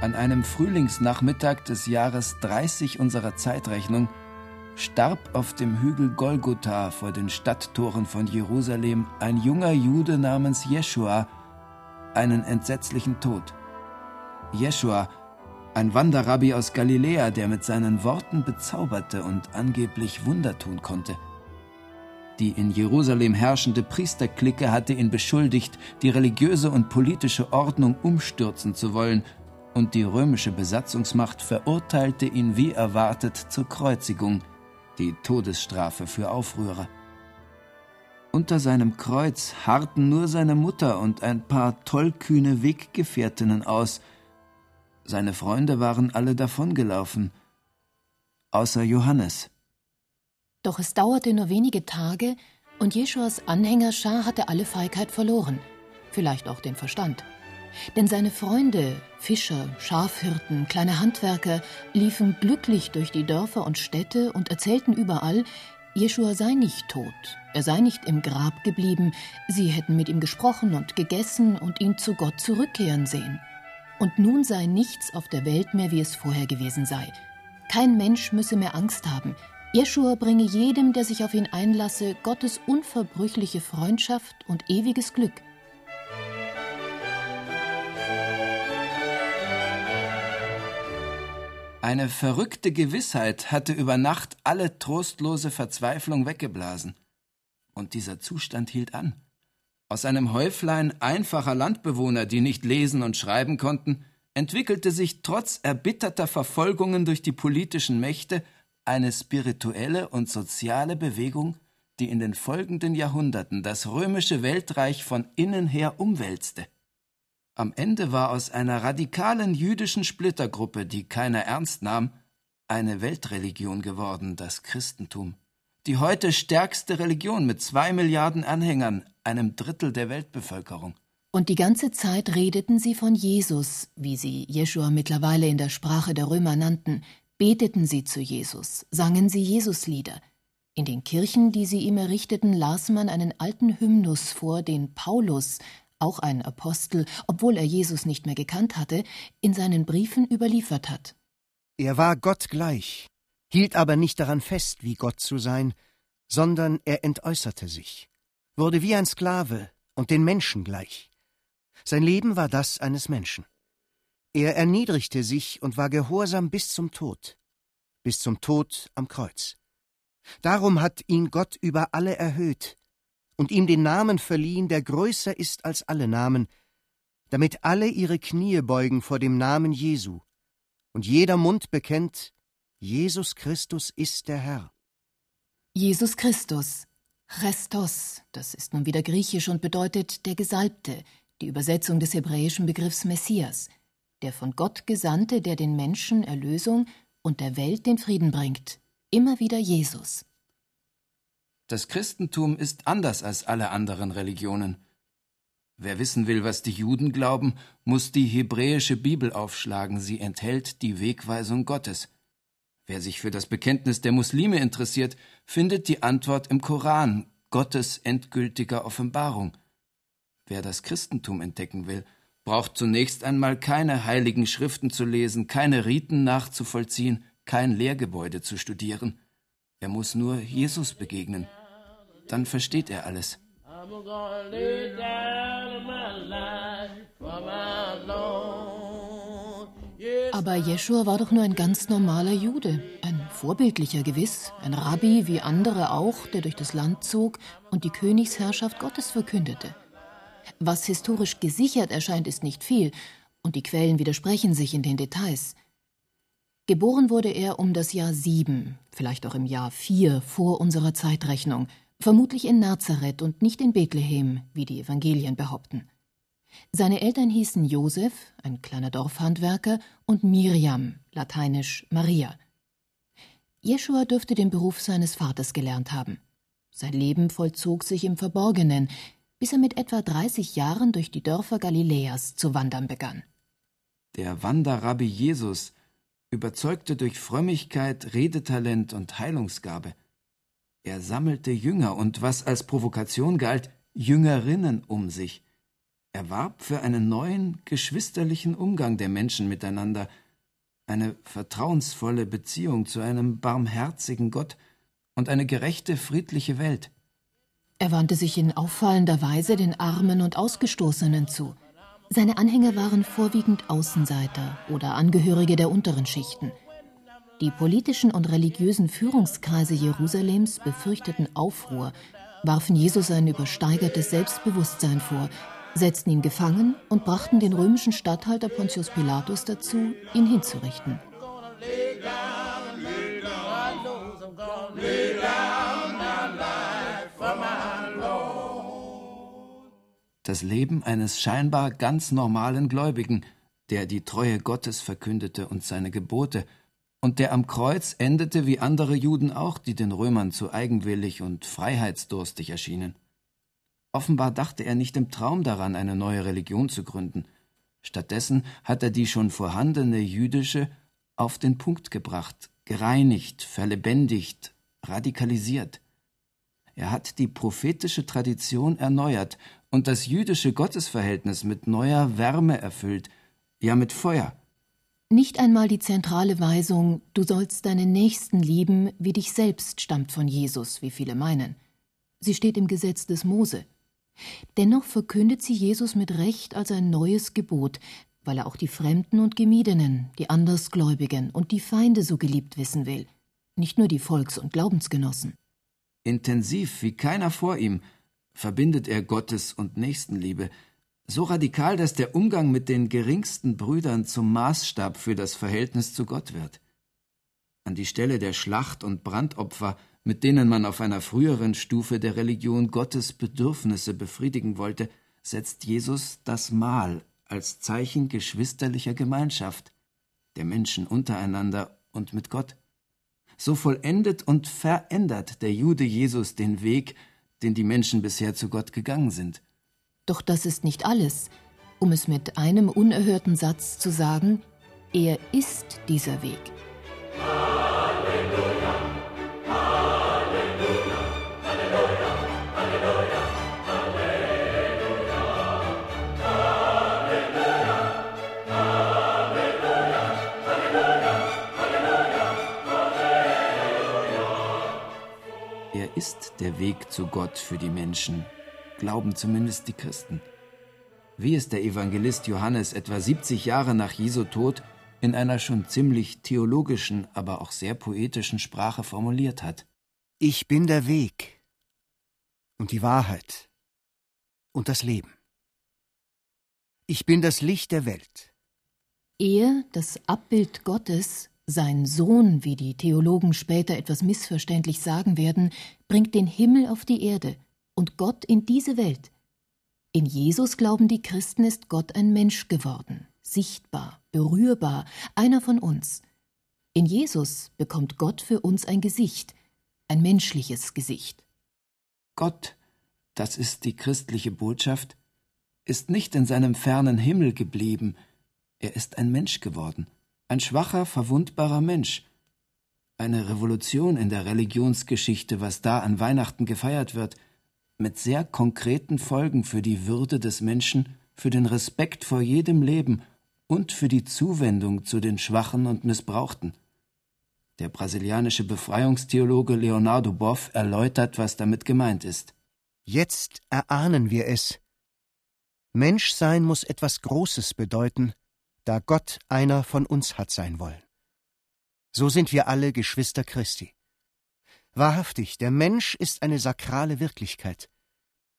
An einem Frühlingsnachmittag des Jahres 30 unserer Zeitrechnung starb auf dem Hügel Golgotha vor den Stadttoren von Jerusalem ein junger Jude namens Jeschua einen entsetzlichen Tod. Jeschua, ein Wanderrabbi aus Galiläa, der mit seinen Worten bezauberte und angeblich Wunder tun konnte. Die in Jerusalem herrschende Priesterklicke hatte ihn beschuldigt, die religiöse und politische Ordnung umstürzen zu wollen, und die römische Besatzungsmacht verurteilte ihn wie erwartet zur Kreuzigung – die Todesstrafe für Aufrührer. Unter seinem Kreuz harrten nur seine Mutter und ein paar tollkühne Weggefährtinnen aus. Seine Freunde waren alle davongelaufen, außer Johannes. Doch es dauerte nur wenige Tage, und Jeschuas Anhängerschar hatte alle Feigheit verloren, vielleicht auch den Verstand. Denn seine Freunde, Fischer, Schafhirten, kleine Handwerker, liefen glücklich durch die Dörfer und Städte und erzählten überall, Jeschua sei nicht tot, er sei nicht im Grab geblieben, sie hätten mit ihm gesprochen und gegessen und ihn zu Gott zurückkehren sehen. Und nun sei nichts auf der Welt mehr, wie es vorher gewesen sei. Kein Mensch müsse mehr Angst haben. Jeschua bringe jedem, der sich auf ihn einlasse, Gottes unverbrüchliche Freundschaft und ewiges Glück. Eine verrückte Gewissheit hatte über Nacht alle trostlose Verzweiflung weggeblasen. Und dieser Zustand hielt an. Aus einem Häuflein einfacher Landbewohner, die nicht lesen und schreiben konnten, entwickelte sich trotz erbitterter Verfolgungen durch die politischen Mächte eine spirituelle und soziale Bewegung, die in den folgenden Jahrhunderten das römische Weltreich von innen her umwälzte. Am Ende war aus einer radikalen jüdischen Splittergruppe, die keiner ernst nahm, eine Weltreligion geworden, das Christentum. Die heute stärkste Religion mit zwei Milliarden Anhängern, einem Drittel der Weltbevölkerung. Und die ganze Zeit redeten sie von Jesus, wie sie Jeschua mittlerweile in der Sprache der Römer nannten, beteten sie zu Jesus, sangen sie Jesuslieder. In den Kirchen, die sie ihm errichteten, las man einen alten Hymnus vor, den Paulus, auch ein Apostel, obwohl er Jesus nicht mehr gekannt hatte, in seinen Briefen überliefert hat. Er war Gott gleich, hielt aber nicht daran fest, wie Gott zu sein, sondern er entäußerte sich, wurde wie ein Sklave und den Menschen gleich. Sein Leben war das eines Menschen. Er erniedrigte sich und war gehorsam bis zum Tod, bis zum Tod am Kreuz. Darum hat ihn Gott über alle erhöht und ihm den Namen verliehen, der größer ist als alle Namen, damit alle ihre Knie beugen vor dem Namen Jesu und jeder Mund bekennt, Jesus Christus ist der Herr. Jesus Christus, Christos, das ist nun wieder griechisch und bedeutet der Gesalbte, die Übersetzung des hebräischen Begriffs Messias, der von Gott Gesandte, der den Menschen Erlösung und der Welt den Frieden bringt, immer wieder Jesus. Das Christentum ist anders als alle anderen Religionen. Wer wissen will, was die Juden glauben, muss die hebräische Bibel aufschlagen, sie enthält die Wegweisung Gottes. Wer sich für das Bekenntnis der Muslime interessiert, findet die Antwort im Koran, Gottes endgültiger Offenbarung. Wer das Christentum entdecken will, braucht zunächst einmal keine heiligen Schriften zu lesen, keine Riten nachzuvollziehen, kein Lehrgebäude zu studieren. Er muss nur Jesus begegnen dann versteht er alles. Aber Jeschua war doch nur ein ganz normaler Jude, ein vorbildlicher gewiss, ein Rabbi wie andere auch, der durch das Land zog und die Königsherrschaft Gottes verkündete. Was historisch gesichert erscheint, ist nicht viel, und die Quellen widersprechen sich in den Details. Geboren wurde er um das Jahr sieben, vielleicht auch im Jahr vier vor unserer Zeitrechnung, vermutlich in Nazareth und nicht in Bethlehem, wie die Evangelien behaupten. Seine Eltern hießen Josef, ein kleiner Dorfhandwerker, und Miriam, lateinisch Maria. Jeschua dürfte den Beruf seines Vaters gelernt haben. Sein Leben vollzog sich im Verborgenen, bis er mit etwa 30 Jahren durch die Dörfer Galiläas zu wandern begann. Der Wanderrabbi Jesus überzeugte durch Frömmigkeit, Redetalent und Heilungsgabe. Er sammelte Jünger und was als Provokation galt, Jüngerinnen um sich. Er warb für einen neuen, geschwisterlichen Umgang der Menschen miteinander, eine vertrauensvolle Beziehung zu einem barmherzigen Gott und eine gerechte, friedliche Welt. Er wandte sich in auffallender Weise den Armen und Ausgestoßenen zu. Seine Anhänger waren vorwiegend Außenseiter oder Angehörige der unteren Schichten. Die politischen und religiösen Führungskreise Jerusalems befürchteten Aufruhr, warfen Jesus ein übersteigertes Selbstbewusstsein vor, setzten ihn gefangen und brachten den römischen Statthalter Pontius Pilatus dazu, ihn hinzurichten. Das Leben eines scheinbar ganz normalen Gläubigen, der die Treue Gottes verkündete und seine Gebote, und der am Kreuz endete wie andere Juden auch, die den Römern zu eigenwillig und freiheitsdurstig erschienen. Offenbar dachte er nicht im Traum daran, eine neue Religion zu gründen. Stattdessen hat er die schon vorhandene jüdische auf den Punkt gebracht, gereinigt, verlebendigt, radikalisiert. Er hat die prophetische Tradition erneuert und das jüdische Gottesverhältnis mit neuer Wärme erfüllt, ja mit Feuer. Nicht einmal die zentrale Weisung, du sollst deinen Nächsten lieben wie dich selbst, stammt von Jesus, wie viele meinen. Sie steht im Gesetz des Mose. Dennoch verkündet sie Jesus mit Recht als ein neues Gebot, weil er auch die Fremden und Gemiedenen, die Andersgläubigen und die Feinde so geliebt wissen will, nicht nur die Volks- und Glaubensgenossen. Intensiv wie keiner vor ihm verbindet er Gottes und Nächstenliebe, so radikal, dass der Umgang mit den geringsten Brüdern zum Maßstab für das Verhältnis zu Gott wird. An die Stelle der Schlacht- und Brandopfer, mit denen man auf einer früheren Stufe der Religion Gottes Bedürfnisse befriedigen wollte, setzt Jesus das Mahl als Zeichen geschwisterlicher Gemeinschaft, der Menschen untereinander und mit Gott. So vollendet und verändert der Jude Jesus den Weg, den die Menschen bisher zu Gott gegangen sind. Doch das ist nicht alles. Um es mit einem unerhörten Satz zu sagen, er ist dieser Weg. Er ist der Weg zu Gott für die Menschen glauben zumindest die Christen. Wie es der Evangelist Johannes etwa 70 Jahre nach Jesu Tod in einer schon ziemlich theologischen, aber auch sehr poetischen Sprache formuliert hat. Ich bin der Weg und die Wahrheit und das Leben. Ich bin das Licht der Welt. Er, das Abbild Gottes, sein Sohn, wie die Theologen später etwas missverständlich sagen werden, bringt den Himmel auf die Erde – und Gott in diese Welt. In Jesus glauben die Christen ist Gott ein Mensch geworden, sichtbar, berührbar, einer von uns. In Jesus bekommt Gott für uns ein Gesicht, ein menschliches Gesicht. Gott, das ist die christliche Botschaft, ist nicht in seinem fernen Himmel geblieben, er ist ein Mensch geworden, ein schwacher, verwundbarer Mensch. Eine Revolution in der Religionsgeschichte, was da an Weihnachten gefeiert wird – mit sehr konkreten Folgen für die Würde des Menschen, für den Respekt vor jedem Leben und für die Zuwendung zu den Schwachen und Missbrauchten. Der brasilianische Befreiungstheologe Leonardo Boff erläutert, was damit gemeint ist. Jetzt erahnen wir es. Menschsein muss etwas Großes bedeuten, da Gott einer von uns hat sein wollen. So sind wir alle Geschwister Christi. Wahrhaftig, der Mensch ist eine sakrale Wirklichkeit.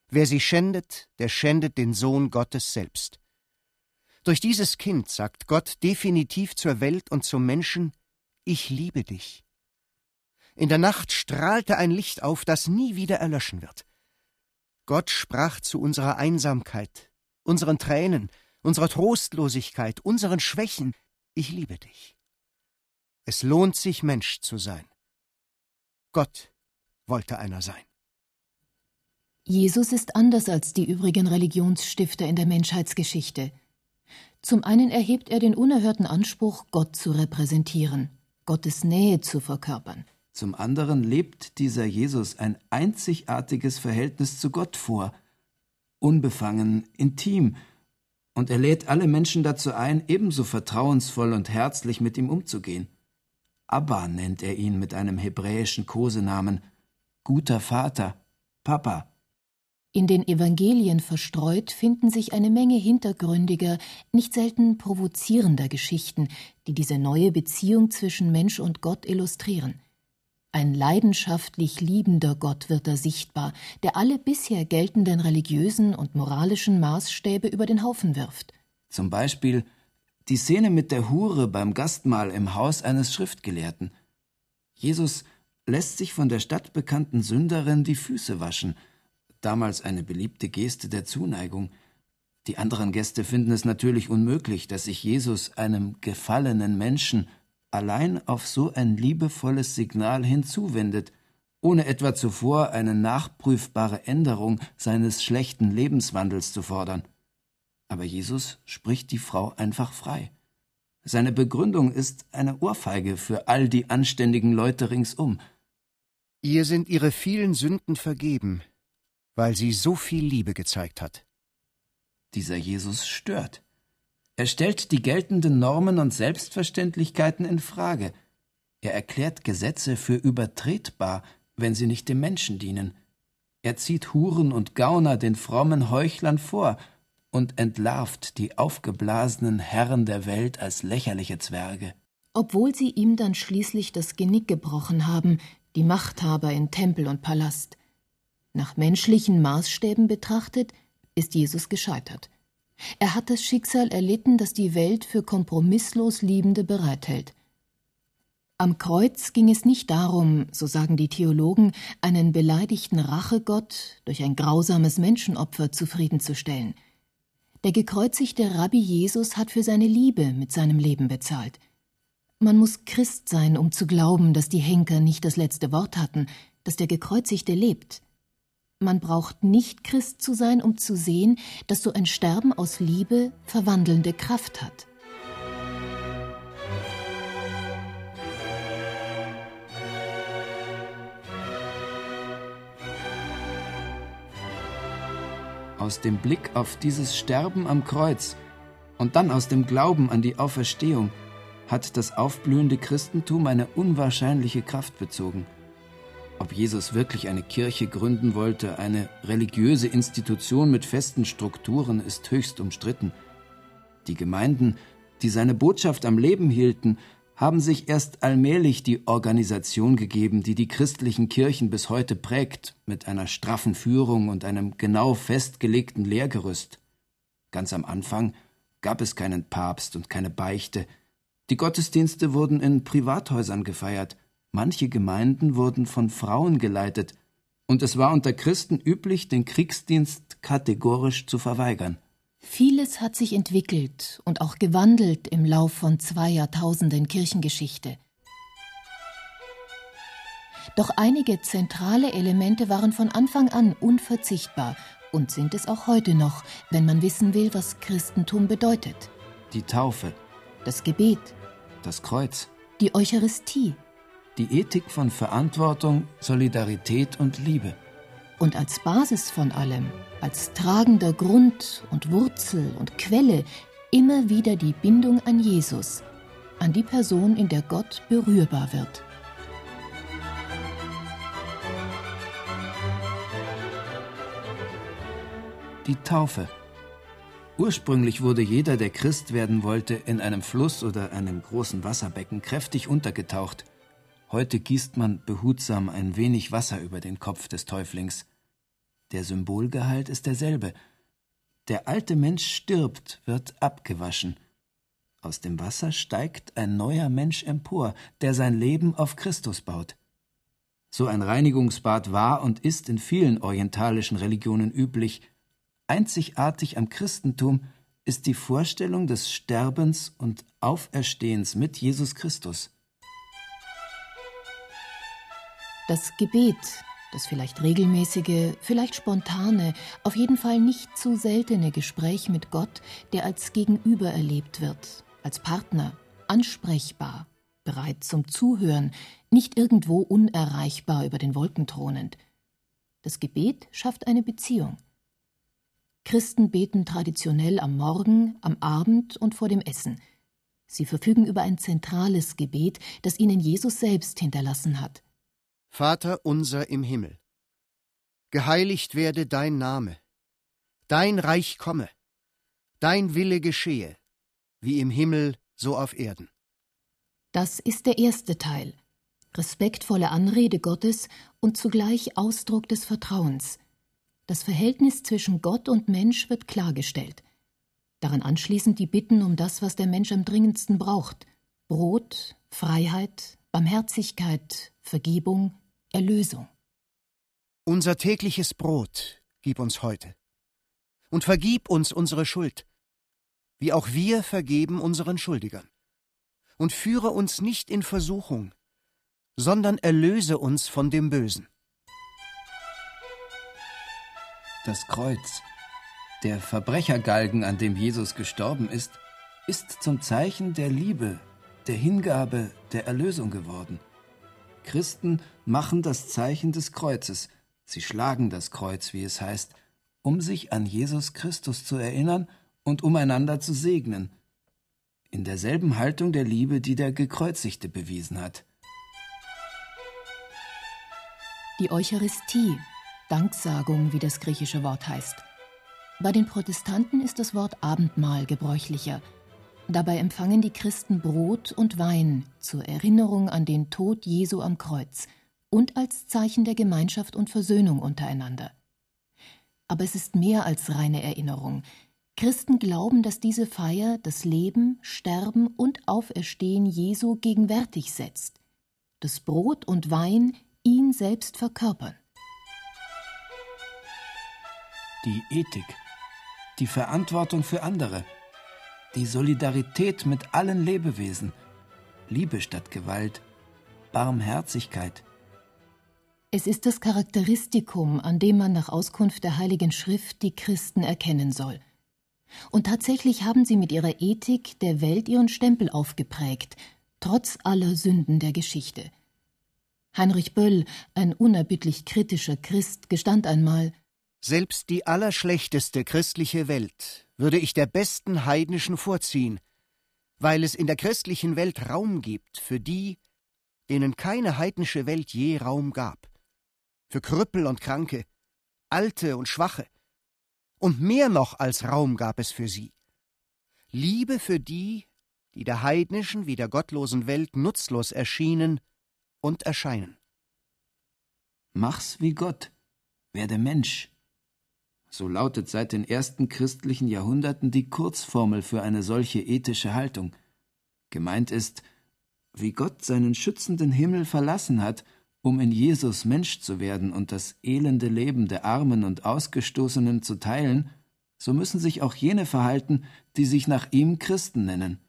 Wer sie schändet, der schändet den Sohn Gottes selbst. Durch dieses Kind sagt Gott definitiv zur Welt und zum Menschen Ich liebe dich. In der Nacht strahlte ein Licht auf, das nie wieder erlöschen wird. Gott sprach zu unserer Einsamkeit, unseren Tränen, unserer Trostlosigkeit, unseren Schwächen Ich liebe dich. Es lohnt sich, Mensch zu sein. Gott wollte einer sein. Jesus ist anders als die übrigen Religionsstifter in der Menschheitsgeschichte. Zum einen erhebt er den unerhörten Anspruch, Gott zu repräsentieren, Gottes Nähe zu verkörpern. Zum anderen lebt dieser Jesus ein einzigartiges Verhältnis zu Gott vor. unbefangen, intim, und er lädt alle Menschen dazu ein, ebenso vertrauensvoll und herzlich mit ihm umzugehen. Abba nennt er ihn mit einem hebräischen Kosenamen, guter Vater, Papa. In den Evangelien verstreut finden sich eine Menge hintergründiger, nicht selten provozierender Geschichten, die diese neue Beziehung zwischen Mensch und Gott illustrieren. Ein leidenschaftlich liebender Gott wird da sichtbar, der alle bisher geltenden religiösen und moralischen Maßstäbe über den Haufen wirft. Zum Beispiel die Szene mit der Hure beim Gastmahl im Haus eines Schriftgelehrten. Jesus lässt sich von der stadtbekannten Sünderin die Füße waschen, damals eine beliebte Geste der Zuneigung. Die anderen Gäste finden es natürlich unmöglich, dass sich Jesus einem gefallenen Menschen allein auf so ein liebevolles Signal hinzuwendet, ohne etwa zuvor eine nachprüfbare Änderung seines schlechten Lebenswandels zu fordern. Aber Jesus spricht die Frau einfach frei. Seine Begründung ist eine Ohrfeige für all die anständigen Leute ringsum. Ihr sind ihre vielen Sünden vergeben, weil sie so viel Liebe gezeigt hat. Dieser Jesus stört. Er stellt die geltenden Normen und Selbstverständlichkeiten in Frage. Er erklärt Gesetze für übertretbar, wenn sie nicht dem Menschen dienen. Er zieht Huren und Gauner den frommen Heuchlern vor und entlarvt die aufgeblasenen Herren der Welt als lächerliche Zwerge. Obwohl sie ihm dann schließlich das Genick gebrochen haben, die Machthaber in Tempel und Palast. Nach menschlichen Maßstäben betrachtet, ist Jesus gescheitert. Er hat das Schicksal erlitten, das die Welt für kompromisslos Liebende bereithält. Am Kreuz ging es nicht darum, so sagen die Theologen, einen beleidigten Rachegott durch ein grausames Menschenopfer zufriedenzustellen. Der gekreuzigte Rabbi Jesus hat für seine Liebe mit seinem Leben bezahlt. Man muss Christ sein, um zu glauben, dass die Henker nicht das letzte Wort hatten, dass der Gekreuzigte lebt. Man braucht nicht Christ zu sein, um zu sehen, dass so ein Sterben aus Liebe verwandelnde Kraft hat. Aus dem Blick auf dieses Sterben am Kreuz und dann aus dem Glauben an die Auferstehung hat das aufblühende Christentum eine unwahrscheinliche Kraft bezogen – ob Jesus wirklich eine Kirche gründen wollte, eine religiöse Institution mit festen Strukturen, ist höchst umstritten. Die Gemeinden, die seine Botschaft am Leben hielten, haben sich erst allmählich die Organisation gegeben, die die christlichen Kirchen bis heute prägt, mit einer straffen Führung und einem genau festgelegten Lehrgerüst. Ganz am Anfang gab es keinen Papst und keine Beichte. Die Gottesdienste wurden in Privathäusern gefeiert – Manche Gemeinden wurden von Frauen geleitet, und es war unter Christen üblich, den Kriegsdienst kategorisch zu verweigern. Vieles hat sich entwickelt und auch gewandelt im Lauf von zwei Jahrtausenden Kirchengeschichte. Doch einige zentrale Elemente waren von Anfang an unverzichtbar und sind es auch heute noch, wenn man wissen will, was Christentum bedeutet. Die Taufe, das Gebet, das Kreuz, die Eucharistie, die Ethik von Verantwortung, Solidarität und Liebe. Und als Basis von allem, als tragender Grund und Wurzel und Quelle immer wieder die Bindung an Jesus, an die Person, in der Gott berührbar wird. Die Taufe. Ursprünglich wurde jeder, der Christ werden wollte, in einem Fluss oder einem großen Wasserbecken kräftig untergetaucht – Heute gießt man behutsam ein wenig Wasser über den Kopf des Täuflings. Der Symbolgehalt ist derselbe. Der alte Mensch stirbt, wird abgewaschen. Aus dem Wasser steigt ein neuer Mensch empor, der sein Leben auf Christus baut. So ein Reinigungsbad war und ist in vielen orientalischen Religionen üblich. Einzigartig am Christentum ist die Vorstellung des Sterbens und Auferstehens mit Jesus Christus. Das Gebet, das vielleicht regelmäßige, vielleicht spontane, auf jeden Fall nicht zu seltene Gespräch mit Gott, der als Gegenüber erlebt wird, als Partner, ansprechbar, bereit zum Zuhören, nicht irgendwo unerreichbar über den Wolken thronend. Das Gebet schafft eine Beziehung. Christen beten traditionell am Morgen, am Abend und vor dem Essen. Sie verfügen über ein zentrales Gebet, das ihnen Jesus selbst hinterlassen hat. Vater unser im Himmel, geheiligt werde dein Name, dein Reich komme, dein Wille geschehe, wie im Himmel so auf Erden. Das ist der erste Teil, respektvolle Anrede Gottes und zugleich Ausdruck des Vertrauens. Das Verhältnis zwischen Gott und Mensch wird klargestellt. Daran anschließend die Bitten um das, was der Mensch am dringendsten braucht: Brot, Freiheit, Barmherzigkeit, Vergebung, Erlösung. Unser tägliches Brot gib uns heute. Und vergib uns unsere Schuld, wie auch wir vergeben unseren Schuldigern. Und führe uns nicht in Versuchung, sondern erlöse uns von dem Bösen. Das Kreuz, der Verbrechergalgen, an dem Jesus gestorben ist, ist zum Zeichen der Liebe, der Hingabe, der Erlösung geworden. Christen machen das Zeichen des Kreuzes, sie schlagen das Kreuz, wie es heißt, um sich an Jesus Christus zu erinnern und um einander zu segnen, in derselben Haltung der Liebe, die der Gekreuzigte bewiesen hat. Die Eucharistie, Danksagung, wie das griechische Wort heißt. Bei den Protestanten ist das Wort Abendmahl gebräuchlicher. Dabei empfangen die Christen Brot und Wein zur Erinnerung an den Tod Jesu am Kreuz und als Zeichen der Gemeinschaft und Versöhnung untereinander. Aber es ist mehr als reine Erinnerung. Christen glauben, dass diese Feier das Leben, Sterben und Auferstehen Jesu gegenwärtig setzt. Das Brot und Wein ihn selbst verkörpern. Die Ethik, die Verantwortung für andere, die Solidarität mit allen Lebewesen, Liebe statt Gewalt, Barmherzigkeit. Es ist das Charakteristikum, an dem man nach Auskunft der Heiligen Schrift die Christen erkennen soll. Und tatsächlich haben sie mit ihrer Ethik der Welt ihren Stempel aufgeprägt, trotz aller Sünden der Geschichte. Heinrich Böll, ein unerbittlich kritischer Christ, gestand einmal Selbst die allerschlechteste christliche Welt würde ich der besten heidnischen vorziehen, weil es in der christlichen Welt Raum gibt für die, denen keine heidnische Welt je Raum gab, für Krüppel und Kranke, Alte und Schwache, und mehr noch als Raum gab es für sie. Liebe für die, die der heidnischen wie der gottlosen Welt nutzlos erschienen und erscheinen. Mach's wie Gott, werde Mensch. So lautet seit den ersten christlichen Jahrhunderten die Kurzformel für eine solche ethische Haltung. Gemeint ist, wie Gott seinen schützenden Himmel verlassen hat, um in Jesus Mensch zu werden und das elende Leben der Armen und Ausgestoßenen zu teilen, so müssen sich auch jene verhalten, die sich nach ihm Christen nennen.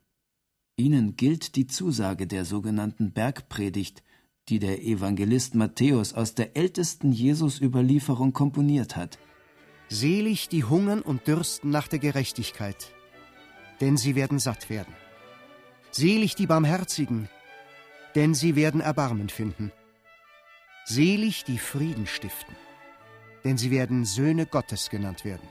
Ihnen gilt die Zusage der sogenannten Bergpredigt, die der Evangelist Matthäus aus der ältesten Jesus-Überlieferung komponiert hat. Selig die hungern und dürsten nach der Gerechtigkeit, denn sie werden satt werden. Selig die Barmherzigen, denn sie werden Erbarmen finden. Selig die Frieden stiften, denn sie werden Söhne Gottes genannt werden.